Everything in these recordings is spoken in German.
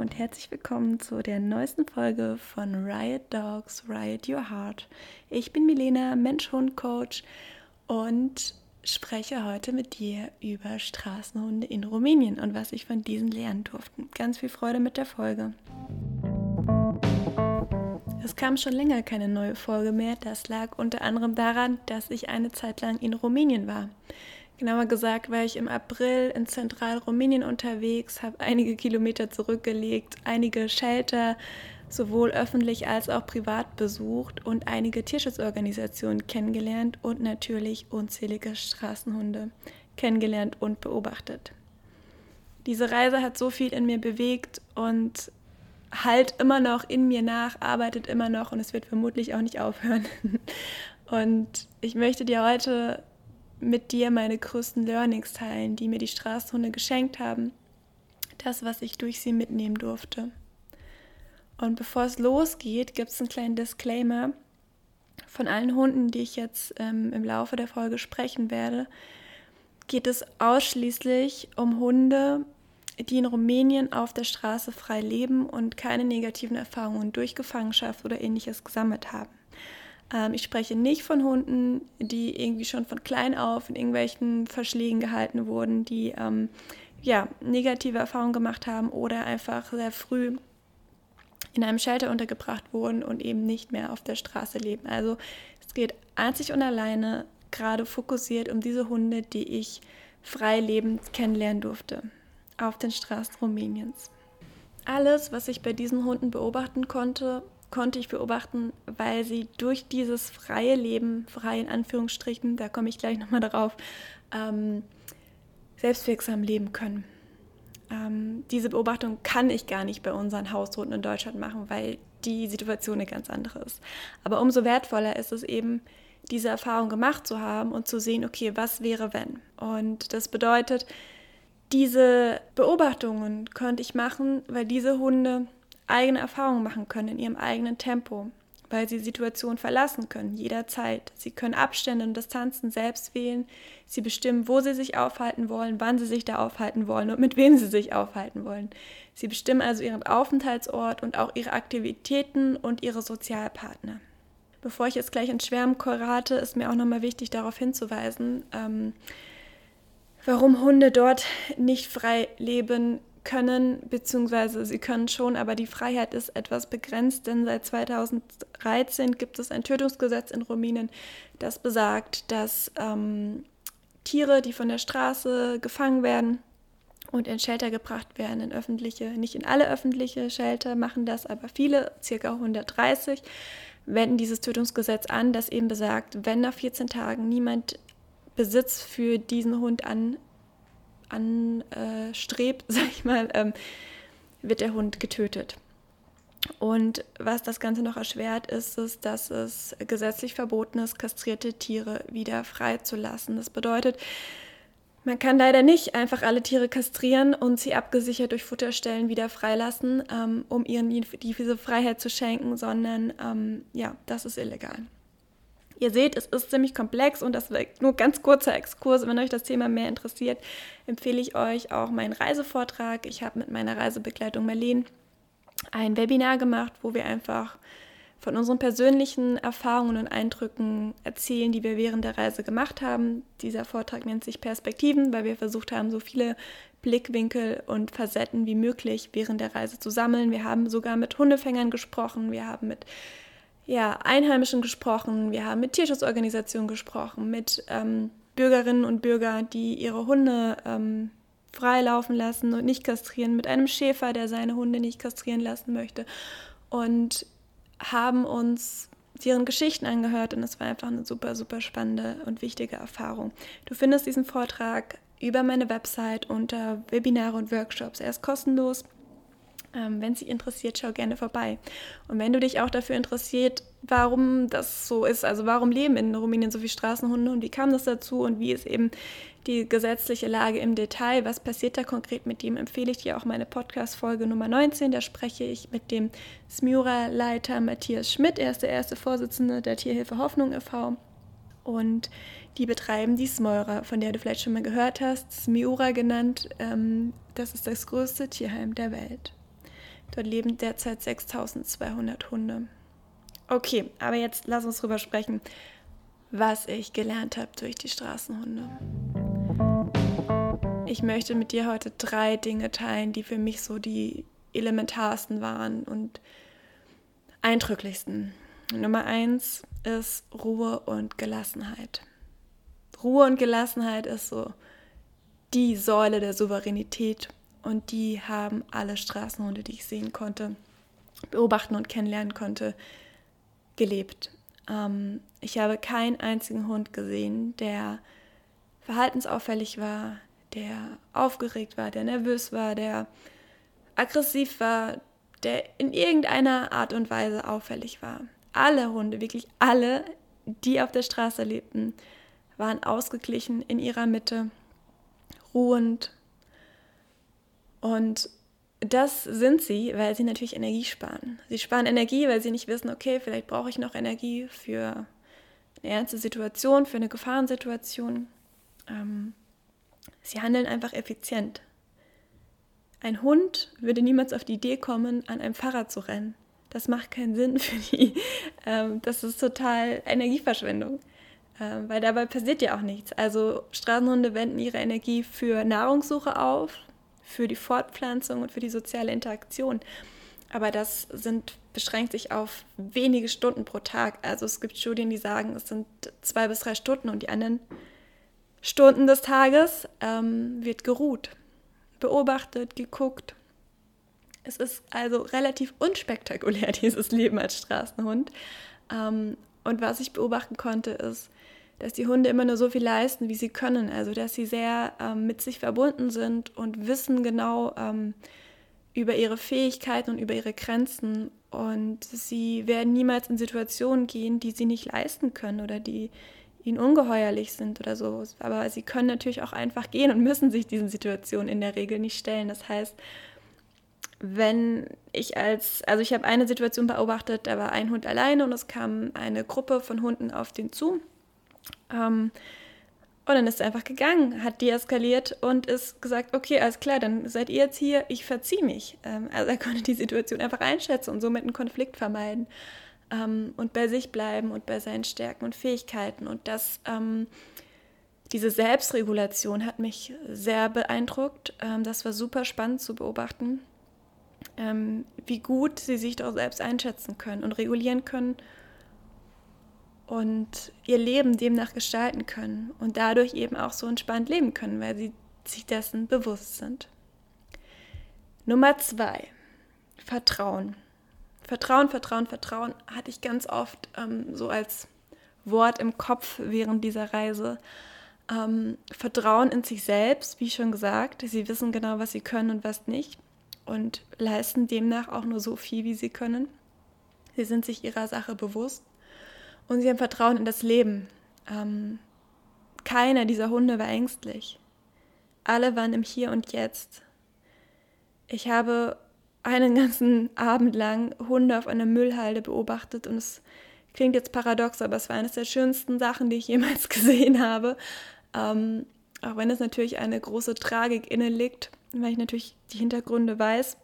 und herzlich willkommen zu der neuesten Folge von Riot Dogs, Riot Your Heart. Ich bin Milena, Mensch-Hund-Coach und spreche heute mit dir über Straßenhunde in Rumänien und was ich von diesen lernen durfte. Ganz viel Freude mit der Folge. Es kam schon länger keine neue Folge mehr. Das lag unter anderem daran, dass ich eine Zeit lang in Rumänien war. Genauer gesagt war ich im April in Zentralrumänien unterwegs, habe einige Kilometer zurückgelegt, einige Shelter sowohl öffentlich als auch privat besucht und einige Tierschutzorganisationen kennengelernt und natürlich unzählige Straßenhunde kennengelernt und beobachtet. Diese Reise hat so viel in mir bewegt und halt immer noch in mir nach, arbeitet immer noch und es wird vermutlich auch nicht aufhören. Und ich möchte dir heute mit dir meine größten Learnings teilen, die mir die Straßenhunde geschenkt haben. Das, was ich durch sie mitnehmen durfte. Und bevor es losgeht, gibt es einen kleinen Disclaimer. Von allen Hunden, die ich jetzt ähm, im Laufe der Folge sprechen werde, geht es ausschließlich um Hunde, die in Rumänien auf der Straße frei leben und keine negativen Erfahrungen durch Gefangenschaft oder ähnliches gesammelt haben. Ähm, ich spreche nicht von Hunden, die irgendwie schon von klein auf in irgendwelchen Verschlägen gehalten wurden, die ähm, ja, negative Erfahrungen gemacht haben oder einfach sehr früh in einem Shelter untergebracht wurden und eben nicht mehr auf der Straße leben. Also es geht einzig und alleine gerade fokussiert um diese Hunde, die ich frei lebend kennenlernen durfte auf den Straßen Rumäniens. Alles, was ich bei diesen Hunden beobachten konnte, konnte ich beobachten, weil sie durch dieses freie Leben, frei in Anführungsstrichen, da komme ich gleich nochmal darauf, ähm, selbstwirksam leben können. Ähm, diese Beobachtung kann ich gar nicht bei unseren Haushunden in Deutschland machen, weil die Situation eine ganz andere ist. Aber umso wertvoller ist es eben, diese Erfahrung gemacht zu haben und zu sehen, okay, was wäre wenn? Und das bedeutet, diese Beobachtungen konnte ich machen, weil diese Hunde eigene Erfahrungen machen können in ihrem eigenen Tempo, weil sie Situationen verlassen können, jederzeit. Sie können Abstände und Distanzen selbst wählen. Sie bestimmen, wo sie sich aufhalten wollen, wann sie sich da aufhalten wollen und mit wem sie sich aufhalten wollen. Sie bestimmen also ihren Aufenthaltsort und auch ihre Aktivitäten und ihre Sozialpartner. Bevor ich jetzt gleich ins Schwärmen rate, ist mir auch nochmal wichtig, darauf hinzuweisen, ähm, warum Hunde dort nicht frei leben können, beziehungsweise sie können schon, aber die Freiheit ist etwas begrenzt, denn seit 2013 gibt es ein Tötungsgesetz in Rumänien, das besagt, dass ähm, Tiere, die von der Straße gefangen werden und in Shelter gebracht werden, in öffentliche, nicht in alle öffentliche Shelter machen das, aber viele, circa 130, wenden dieses Tötungsgesetz an, das eben besagt, wenn nach 14 Tagen niemand Besitz für diesen Hund an anstrebt, sag ich mal, ähm, wird der Hund getötet. Und was das Ganze noch erschwert, ist es, dass es gesetzlich verboten ist, kastrierte Tiere wieder freizulassen. Das bedeutet, man kann leider nicht einfach alle Tiere kastrieren und sie abgesichert durch Futterstellen wieder freilassen, ähm, um ihnen die, diese Freiheit zu schenken, sondern ähm, ja, das ist illegal. Ihr seht, es ist ziemlich komplex und das war nur ganz kurzer Exkurs. Wenn euch das Thema mehr interessiert, empfehle ich euch auch meinen Reisevortrag. Ich habe mit meiner Reisebegleitung Marlene ein Webinar gemacht, wo wir einfach von unseren persönlichen Erfahrungen und Eindrücken erzählen, die wir während der Reise gemacht haben. Dieser Vortrag nennt sich Perspektiven, weil wir versucht haben, so viele Blickwinkel und Facetten wie möglich während der Reise zu sammeln. Wir haben sogar mit Hundefängern gesprochen, wir haben mit ja, Einheimischen gesprochen, wir haben mit Tierschutzorganisationen gesprochen, mit ähm, Bürgerinnen und Bürgern, die ihre Hunde ähm, freilaufen lassen und nicht kastrieren, mit einem Schäfer, der seine Hunde nicht kastrieren lassen möchte und haben uns deren Geschichten angehört und es war einfach eine super, super spannende und wichtige Erfahrung. Du findest diesen Vortrag über meine Website unter Webinare und Workshops. Er ist kostenlos. Ähm, wenn Sie interessiert, schau gerne vorbei. Und wenn du dich auch dafür interessiert, warum das so ist, also warum leben in Rumänien so viele Straßenhunde und wie kam das dazu und wie ist eben die gesetzliche Lage im Detail, was passiert da konkret mit dem, empfehle ich dir auch meine Podcast-Folge Nummer 19. Da spreche ich mit dem Smura-Leiter Matthias Schmidt. Er ist der erste Vorsitzende der Tierhilfe Hoffnung e.V. Und die betreiben die Smora, von der du vielleicht schon mal gehört hast, Smiura genannt. Ähm, das ist das größte Tierheim der Welt. Dort leben derzeit 6200 Hunde. Okay, aber jetzt lass uns drüber sprechen, was ich gelernt habe durch die Straßenhunde. Ich möchte mit dir heute drei Dinge teilen, die für mich so die elementarsten waren und eindrücklichsten. Nummer eins ist Ruhe und Gelassenheit. Ruhe und Gelassenheit ist so die Säule der Souveränität und die haben alle Straßenhunde, die ich sehen konnte, beobachten und kennenlernen konnte, gelebt. Ähm, ich habe keinen einzigen Hund gesehen, der verhaltensauffällig war, der aufgeregt war, der nervös war, der aggressiv war, der in irgendeiner Art und Weise auffällig war. Alle Hunde, wirklich alle, die auf der Straße lebten, waren ausgeglichen in ihrer Mitte, ruhend. Und das sind sie, weil sie natürlich Energie sparen. Sie sparen Energie, weil sie nicht wissen, okay, vielleicht brauche ich noch Energie für eine ernste Situation, für eine Gefahrensituation. Ähm, sie handeln einfach effizient. Ein Hund würde niemals auf die Idee kommen, an einem Fahrrad zu rennen. Das macht keinen Sinn für die. Ähm, das ist total Energieverschwendung, ähm, weil dabei passiert ja auch nichts. Also Straßenhunde wenden ihre Energie für Nahrungssuche auf, für die Fortpflanzung und für die soziale Interaktion. Aber das sind, beschränkt sich auf wenige Stunden pro Tag. Also es gibt Studien, die sagen, es sind zwei bis drei Stunden und die anderen Stunden des Tages ähm, wird geruht, beobachtet, geguckt. Es ist also relativ unspektakulär, dieses Leben als Straßenhund. Ähm, und was ich beobachten konnte, ist, dass die Hunde immer nur so viel leisten, wie sie können. Also dass sie sehr ähm, mit sich verbunden sind und wissen genau ähm, über ihre Fähigkeiten und über ihre Grenzen. Und sie werden niemals in Situationen gehen, die sie nicht leisten können oder die ihnen ungeheuerlich sind oder so. Aber sie können natürlich auch einfach gehen und müssen sich diesen Situationen in der Regel nicht stellen. Das heißt, wenn ich als, also ich habe eine Situation beobachtet, da war ein Hund alleine und es kam eine Gruppe von Hunden auf den zu ähm, und dann ist er einfach gegangen, hat deeskaliert und ist gesagt, okay, alles klar, dann seid ihr jetzt hier, ich verziehe mich. Ähm, also er konnte die Situation einfach einschätzen und somit einen Konflikt vermeiden ähm, und bei sich bleiben und bei seinen Stärken und Fähigkeiten. Und das, ähm, diese Selbstregulation hat mich sehr beeindruckt. Ähm, das war super spannend zu beobachten, ähm, wie gut sie sich doch selbst einschätzen können und regulieren können und ihr Leben demnach gestalten können und dadurch eben auch so entspannt leben können, weil sie sich dessen bewusst sind. Nummer zwei, Vertrauen. Vertrauen, Vertrauen, Vertrauen hatte ich ganz oft ähm, so als Wort im Kopf während dieser Reise. Ähm, Vertrauen in sich selbst, wie schon gesagt. Sie wissen genau, was sie können und was nicht und leisten demnach auch nur so viel, wie sie können. Sie sind sich ihrer Sache bewusst und sie haben Vertrauen in das Leben. Ähm, keiner dieser Hunde war ängstlich. Alle waren im Hier und Jetzt. Ich habe einen ganzen Abend lang Hunde auf einer Müllhalde beobachtet und es klingt jetzt paradox, aber es war eines der schönsten Sachen, die ich jemals gesehen habe. Ähm, auch wenn es natürlich eine große Tragik inne liegt, weil ich natürlich die Hintergründe weiß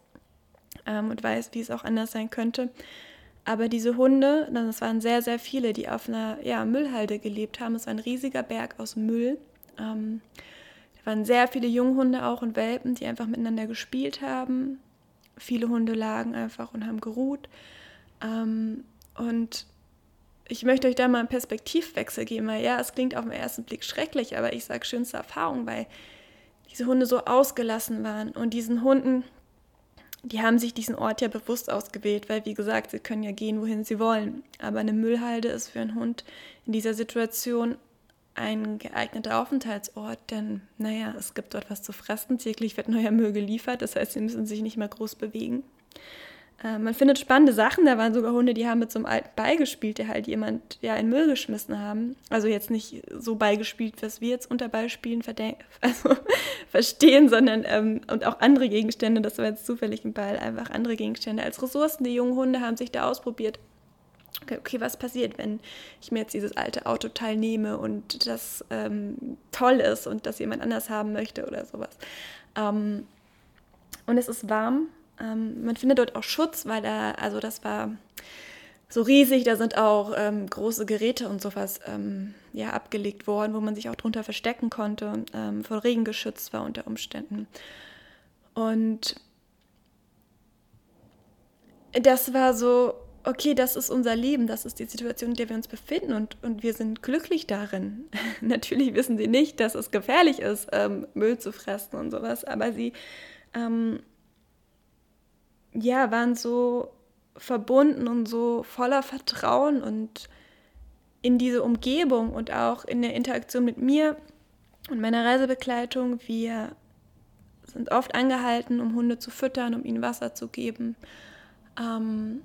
ähm, und weiß, wie es auch anders sein könnte. Aber diese Hunde, das waren sehr, sehr viele, die auf einer ja, Müllhalde gelebt haben. Es war ein riesiger Berg aus Müll. Ähm, da waren sehr viele Junghunde auch und Welpen, die einfach miteinander gespielt haben. Viele Hunde lagen einfach und haben geruht. Ähm, und ich möchte euch da mal einen Perspektivwechsel geben, weil ja, es klingt auf den ersten Blick schrecklich, aber ich sage schönste Erfahrung, weil diese Hunde so ausgelassen waren und diesen Hunden die haben sich diesen Ort ja bewusst ausgewählt, weil wie gesagt, sie können ja gehen, wohin sie wollen. Aber eine Müllhalde ist für einen Hund in dieser Situation ein geeigneter Aufenthaltsort, denn naja, es gibt dort was zu fressen, täglich wird neuer Müll geliefert, das heißt, sie müssen sich nicht mehr groß bewegen. Äh, man findet spannende Sachen, da waren sogar Hunde, die haben mit so einem alten Ball gespielt, der halt jemand ja in Müll geschmissen haben. Also jetzt nicht so Ball gespielt, was wir jetzt unter Ballspielen also verstehen, sondern ähm, und auch andere Gegenstände, das war jetzt zufällig ein Ball, einfach andere Gegenstände als Ressourcen. Die jungen Hunde haben sich da ausprobiert. Okay, okay, was passiert, wenn ich mir jetzt dieses alte Auto teilnehme und das ähm, toll ist und das jemand anders haben möchte oder sowas. Ähm, und es ist warm Ähm, man findet dort auch Schutz, weil da, also das war so riesig, da sind auch ähm, große Geräte und sowas ähm, ja, abgelegt worden, wo man sich auch drunter verstecken konnte, ähm, vor Regen geschützt war unter Umständen. Und das war so, okay, das ist unser Leben, das ist die Situation, in der wir uns befinden und, und wir sind glücklich darin. Natürlich wissen sie nicht, dass es gefährlich ist, ähm, Müll zu fressen und sowas, aber sie ähm, ja, waren so verbunden und so voller Vertrauen und in diese Umgebung und auch in der Interaktion mit mir und meiner Reisebegleitung. Wir sind oft angehalten, um Hunde zu füttern, um ihnen Wasser zu geben. Ähm,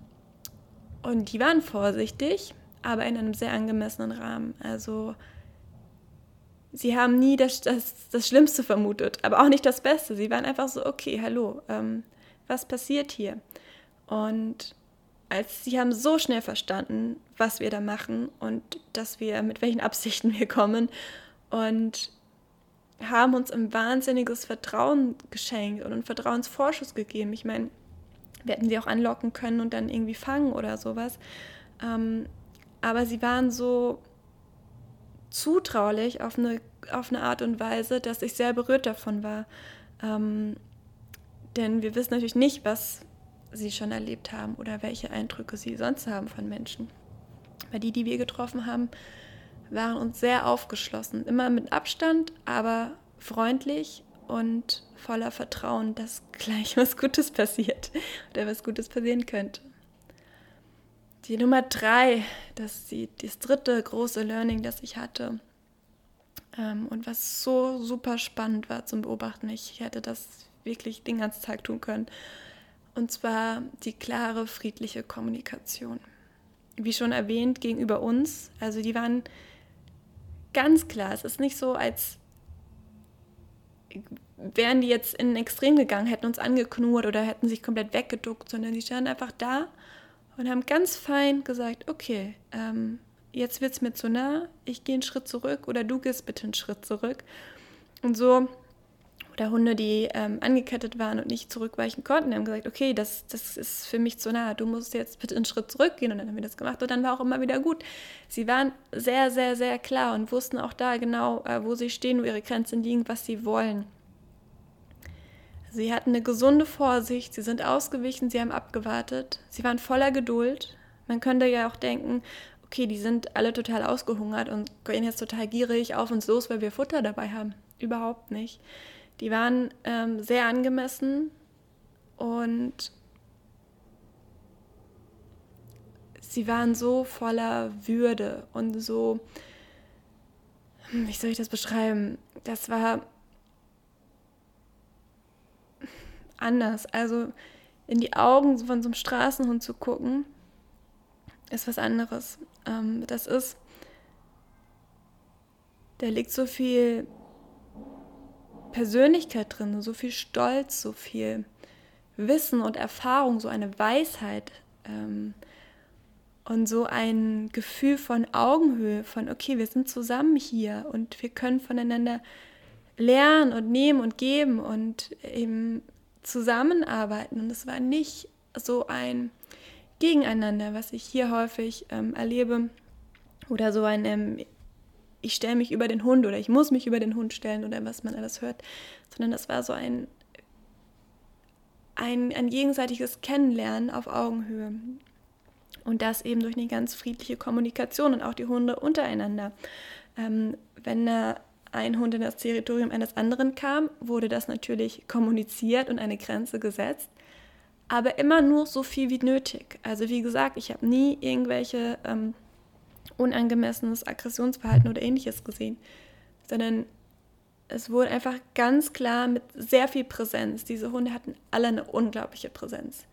und die waren vorsichtig, aber in einem sehr angemessenen Rahmen. Also sie haben nie das, das, das Schlimmste vermutet, aber auch nicht das Beste. Sie waren einfach so, okay, hallo, ähm, was passiert hier? Und als sie haben so schnell verstanden, was wir da machen und dass wir mit welchen Absichten wir kommen und haben uns ein wahnsinniges Vertrauen geschenkt und einen Vertrauensvorschuss gegeben. Ich meine, wir hätten sie auch anlocken können und dann irgendwie fangen oder sowas. Ähm, aber sie waren so zutraulich auf eine, auf eine Art und Weise, dass ich sehr berührt davon war. Ähm, denn wir wissen natürlich nicht, was sie schon erlebt haben oder welche Eindrücke sie sonst haben von Menschen. Weil die, die wir getroffen haben, waren uns sehr aufgeschlossen. Immer mit Abstand, aber freundlich und voller Vertrauen, dass gleich was Gutes passiert oder was Gutes passieren könnte. Die Nummer drei, das die, das dritte große Learning, das ich hatte ähm, und was so super spannend war zum Beobachten. Ich hätte das wirklich den ganzen Tag tun können. Und zwar die klare, friedliche Kommunikation. Wie schon erwähnt, gegenüber uns. Also die waren ganz klar. Es ist nicht so, als wären die jetzt in ein Extrem gegangen, hätten uns angeknurrt oder hätten sich komplett weggeduckt, sondern die standen einfach da und haben ganz fein gesagt, okay, ähm, jetzt wird es mir zu nah, ich gehe einen Schritt zurück oder du gehst bitte einen Schritt zurück. Und so, oder Hunde, die ähm, angekettet waren und nicht zurückweichen konnten, die haben gesagt, okay, das, das ist für mich zu nah, du musst jetzt bitte einen Schritt zurückgehen und dann haben wir das gemacht und dann war auch immer wieder gut. Sie waren sehr, sehr, sehr klar und wussten auch da genau, äh, wo sie stehen, wo ihre Grenzen liegen, was sie wollen. Sie hatten eine gesunde Vorsicht, sie sind ausgewichen, sie haben abgewartet, sie waren voller Geduld. Man könnte ja auch denken, okay, die sind alle total ausgehungert und gehen jetzt total gierig auf uns los, weil wir Futter dabei haben. Überhaupt nicht. Die waren ähm, sehr angemessen und sie waren so voller Würde und so, hm, wie soll ich das beschreiben? Das war anders. Also in die Augen von so einem Straßenhund zu gucken, ist was anderes. Ähm, das ist, da liegt so viel Persönlichkeit drin, so viel Stolz, so viel Wissen und Erfahrung, so eine Weisheit ähm, und so ein Gefühl von Augenhöhe, von, okay, wir sind zusammen hier und wir können voneinander lernen und nehmen und geben und eben zusammenarbeiten. Und es war nicht so ein Gegeneinander, was ich hier häufig ähm, erlebe, oder so ein, ähm, ich stelle mich über den Hund oder ich muss mich über den Hund stellen oder was man alles hört, sondern das war so ein, ein, ein gegenseitiges Kennenlernen auf Augenhöhe. Und das eben durch eine ganz friedliche Kommunikation und auch die Hunde untereinander. Ähm, wenn da ein Hund in das Territorium eines anderen kam, wurde das natürlich kommuniziert und eine Grenze gesetzt, aber immer nur so viel wie nötig. Also wie gesagt, ich habe nie irgendwelche ähm, unangemessenes Aggressionsverhalten oder ähnliches gesehen, sondern es wurde einfach ganz klar mit sehr viel Präsenz. Diese Hunde hatten alle eine unglaubliche Präsenz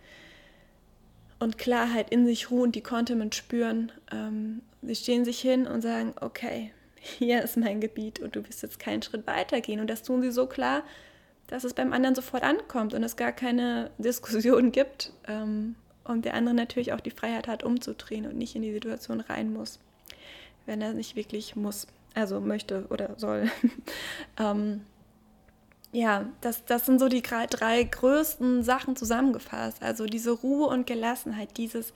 und Klarheit in sich ruhen, die konnte man spüren. Ähm, sie stehen sich hin und sagen, okay, hier ist mein Gebiet und du wirst jetzt keinen Schritt weiter gehen. Und das tun sie so klar, dass es beim anderen sofort ankommt und es gar keine Diskussion gibt ähm, und der andere natürlich auch die Freiheit hat, umzudrehen und nicht in die Situation rein muss, wenn er nicht wirklich muss, also möchte oder soll. ähm, ja, das, das sind so die drei größten Sachen zusammengefasst. Also diese Ruhe und Gelassenheit, dieses,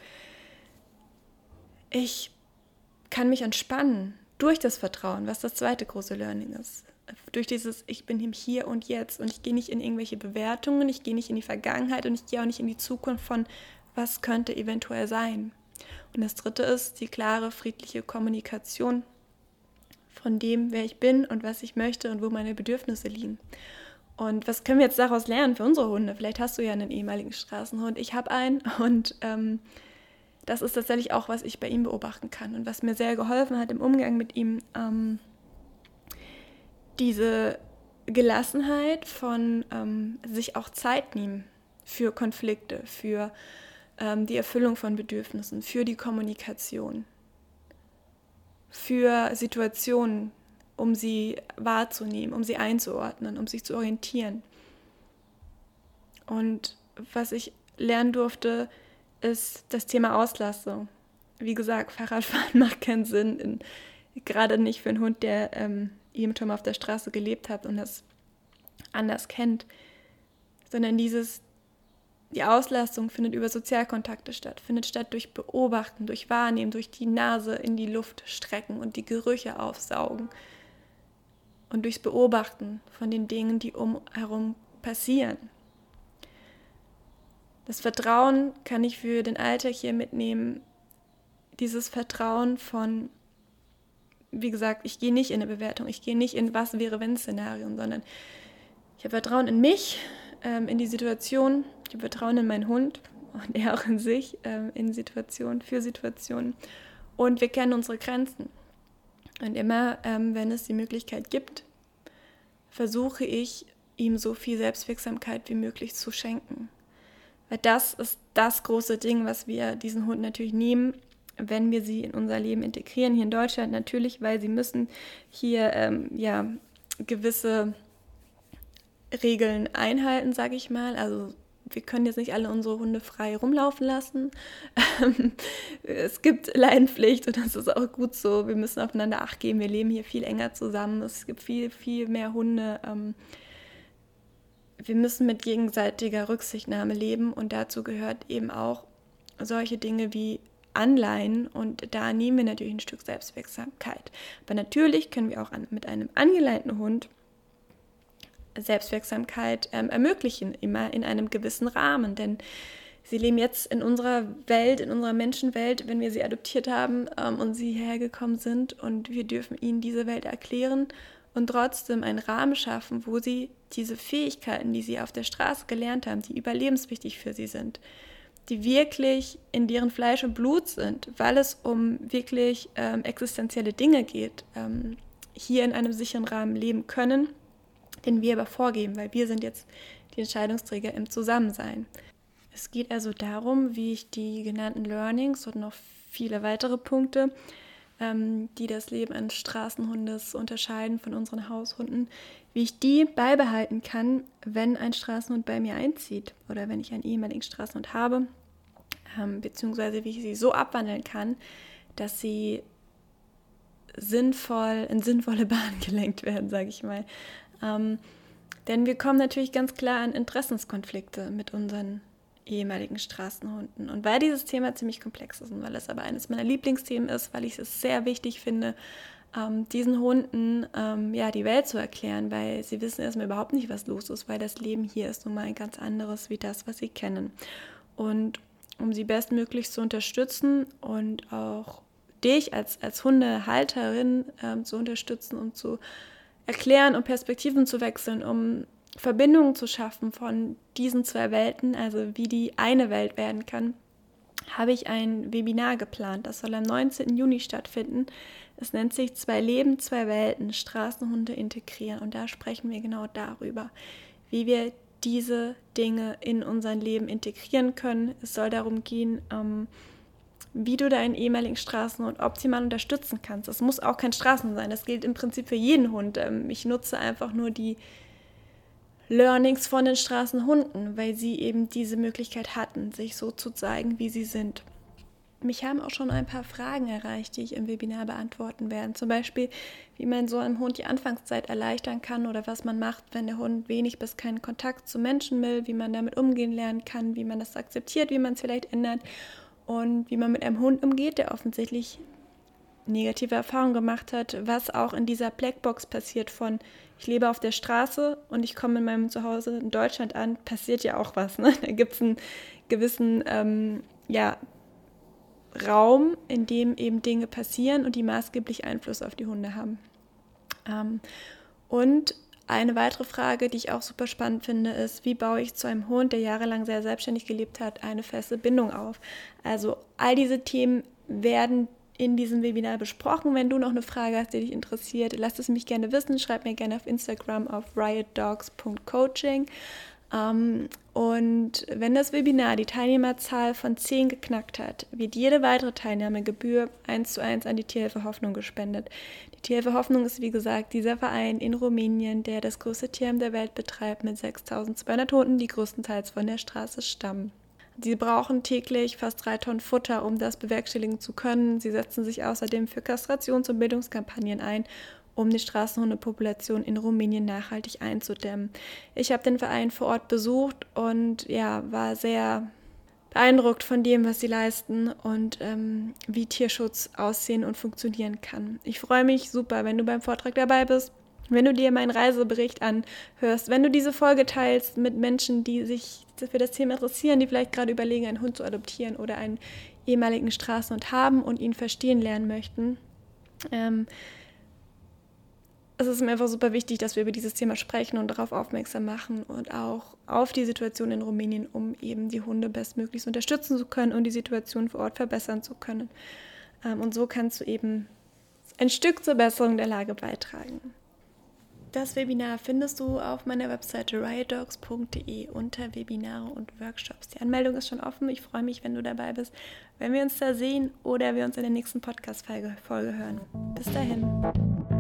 ich kann mich entspannen durch das Vertrauen, was das zweite große Learning ist. Durch dieses, ich bin im Hier und Jetzt und ich gehe nicht in irgendwelche Bewertungen, ich gehe nicht in die Vergangenheit und ich gehe auch nicht in die Zukunft von, was könnte eventuell sein. Und das dritte ist die klare, friedliche Kommunikation von dem, wer ich bin und was ich möchte und wo meine Bedürfnisse liegen. Und was können wir jetzt daraus lernen für unsere Hunde? Vielleicht hast du ja einen ehemaligen Straßenhund. Ich habe einen und ähm, das ist tatsächlich auch, was ich bei ihm beobachten kann und was mir sehr geholfen hat im Umgang mit ihm. Ähm, diese Gelassenheit von ähm, sich auch Zeit nehmen für Konflikte, für ähm, die Erfüllung von Bedürfnissen, für die Kommunikation, für Situationen, um sie wahrzunehmen, um sie einzuordnen, um sich zu orientieren. Und was ich lernen durfte, ist das Thema Auslastung. Wie gesagt, Fahrradfahren macht keinen Sinn, in, gerade nicht für einen Hund, der ähm, eben schon mal auf der Straße gelebt hat und das anders kennt, sondern dieses, die Auslastung findet über Sozialkontakte statt, findet statt durch Beobachten, durch Wahrnehmen, durch die Nase in die Luft strecken und die Gerüche aufsaugen und durchs Beobachten von den Dingen, die umherum passieren. Das Vertrauen kann ich für den Alltag hier mitnehmen. Dieses Vertrauen von, wie gesagt, ich gehe nicht in eine Bewertung, ich gehe nicht in was wäre wenn Szenarien, sondern ich habe Vertrauen in mich, ähm, in die Situation, habe Vertrauen in meinen Hund und er auch in sich, ähm, in Situationen, für Situationen. Und wir kennen unsere Grenzen. Und immer, ähm, wenn es die Möglichkeit gibt, versuche ich, ihm so viel Selbstwirksamkeit wie möglich zu schenken. Weil das ist das große Ding, was wir diesen Hund natürlich nehmen, wenn wir sie in unser Leben integrieren. Hier in Deutschland natürlich, weil sie müssen hier ähm, ja gewisse Regeln einhalten, sage ich mal. Also wir können jetzt nicht alle unsere Hunde frei rumlaufen lassen. es gibt Leinenpflicht und das ist auch gut so. Wir müssen aufeinander Acht geben. Wir leben hier viel enger zusammen. Es gibt viel, viel mehr Hunde. Ähm, wir müssen mit gegenseitiger Rücksichtnahme leben und dazu gehört eben auch solche Dinge wie Anleihen und da nehmen wir natürlich ein Stück Selbstwirksamkeit. Aber natürlich können wir auch mit einem angeleinten Hund Selbstwirksamkeit ähm, ermöglichen, immer in einem gewissen Rahmen. Denn sie leben jetzt in unserer Welt, in unserer Menschenwelt, wenn wir sie adoptiert haben ähm, und sie hergekommen sind und wir dürfen ihnen diese Welt erklären und trotzdem einen Rahmen schaffen, wo sie diese Fähigkeiten, die sie auf der Straße gelernt haben, die überlebenswichtig für sie sind, die wirklich in deren Fleisch und Blut sind, weil es um wirklich ähm, existenzielle Dinge geht, ähm, hier in einem sicheren Rahmen leben können den wir aber vorgeben, weil wir sind jetzt die Entscheidungsträger im Zusammensein. Es geht also darum, wie ich die genannten Learnings und noch viele weitere Punkte, ähm, die das Leben eines Straßenhundes unterscheiden von unseren Haushunden, wie ich die beibehalten kann, wenn ein Straßenhund bei mir einzieht oder wenn ich einen ehemaligen Straßenhund habe, ähm, beziehungsweise wie ich sie so abwandeln kann, dass sie sinnvoll in sinnvolle Bahnen gelenkt werden, sage ich mal. Ähm, denn wir kommen natürlich ganz klar an Interessenskonflikte mit unseren ehemaligen Straßenhunden. Und weil dieses Thema ziemlich komplex ist und weil es aber eines meiner Lieblingsthemen ist, weil ich es sehr wichtig finde, ähm, diesen Hunden ähm, ja die Welt zu erklären, weil sie wissen erstmal überhaupt nicht, was los ist, weil das Leben hier ist nun mal ein ganz anderes wie das, was sie kennen. Und um sie bestmöglich zu unterstützen und auch dich als, als Hundehalterin ähm, zu unterstützen und zu erklären, um Perspektiven zu wechseln, um Verbindungen zu schaffen von diesen zwei Welten, also wie die eine Welt werden kann, habe ich ein Webinar geplant. Das soll am 19. Juni stattfinden. Es nennt sich Zwei Leben, zwei Welten, Straßenhunde integrieren. Und da sprechen wir genau darüber, wie wir diese Dinge in unser Leben integrieren können. Es soll darum gehen, ähm, wie du deinen ehemaligen Straßenhund optimal unterstützen kannst. Das muss auch kein Straßenhund sein, das gilt im Prinzip für jeden Hund. Ähm, ich nutze einfach nur die Learnings von den Straßenhunden, weil sie eben diese Möglichkeit hatten, sich so zu zeigen, wie sie sind. mich haben auch schon ein paar Fragen erreicht, die ich im Webinar beantworten werde. Zum Beispiel, wie man so einem Hund die Anfangszeit erleichtern kann oder was man macht, wenn der Hund wenig bis keinen Kontakt zu Menschen will, wie man damit umgehen lernen kann, wie man das akzeptiert, wie man es vielleicht ändert und wie man mit einem Hund umgeht, der offensichtlich negative Erfahrungen gemacht hat, was auch in dieser Blackbox passiert von ich lebe auf der Straße und ich komme in meinem Zuhause in Deutschland an, passiert ja auch was. Ne? Da gibt es einen gewissen ähm, ja, Raum, in dem eben Dinge passieren und die maßgeblich Einfluss auf die Hunde haben. Ähm, und eine weitere Frage, die ich auch super spannend finde, ist, wie baue ich zu einem Hund, der jahrelang sehr selbstständig gelebt hat, eine feste Bindung auf? Also all diese Themen werden in diesem Webinar besprochen. Wenn du noch eine Frage hast, die dich interessiert, lass es mich gerne wissen. Schreib mir gerne auf Instagram auf riotdogs.coaching. Ähm, und wenn das Webinar die Teilnehmerzahl von 10 geknackt hat, wird jede weitere Teilnahmegebühr eins zu eins an die Tierhilfe Hoffnung gespendet. Die Tierhilfe Hoffnung ist, wie gesagt, dieser Verein in Rumänien, der das größte Tierheim der Welt betreibt mit 6200 Hunden, die größtenteils von der Straße stammen. Sie brauchen täglich fast drei Tonnen Futter, um das bewerkstelligen zu können. Sie setzen sich außerdem für Kastrations- und Bildungskampagnen ein, um die Straßenhundepopulation in Rumänien nachhaltig einzudämmen. Ich habe den Verein vor Ort besucht und ja, war sehr beeindruckt von dem, was sie leisten und ähm, wie Tierschutz aussehen und funktionieren kann. Ich freue mich super, wenn du beim Vortrag dabei bist. Wenn du dir meinen Reisebericht anhörst, wenn du diese Folge teilst mit Menschen, die sich für das Thema interessieren, die vielleicht gerade überlegen, einen Hund zu adoptieren oder einen ehemaligen Straßenhund haben und ihn verstehen lernen möchten, ähm, es ist mir einfach super wichtig, dass wir über dieses Thema sprechen und darauf aufmerksam machen und auch auf die Situation in Rumänien, um eben die Hunde bestmöglich unterstützen zu können und die Situation vor Ort verbessern zu können. Ähm, und so kannst du eben ein Stück zur Besserung der Lage beitragen. Das Webinar findest du auf meiner Webseite riotdogs.de unter Webinare und Workshops. Die Anmeldung ist schon offen. Ich freue mich, wenn du dabei bist, wenn wir uns da sehen oder wir uns in der nächsten Podcast-Folge hören. Bis dahin.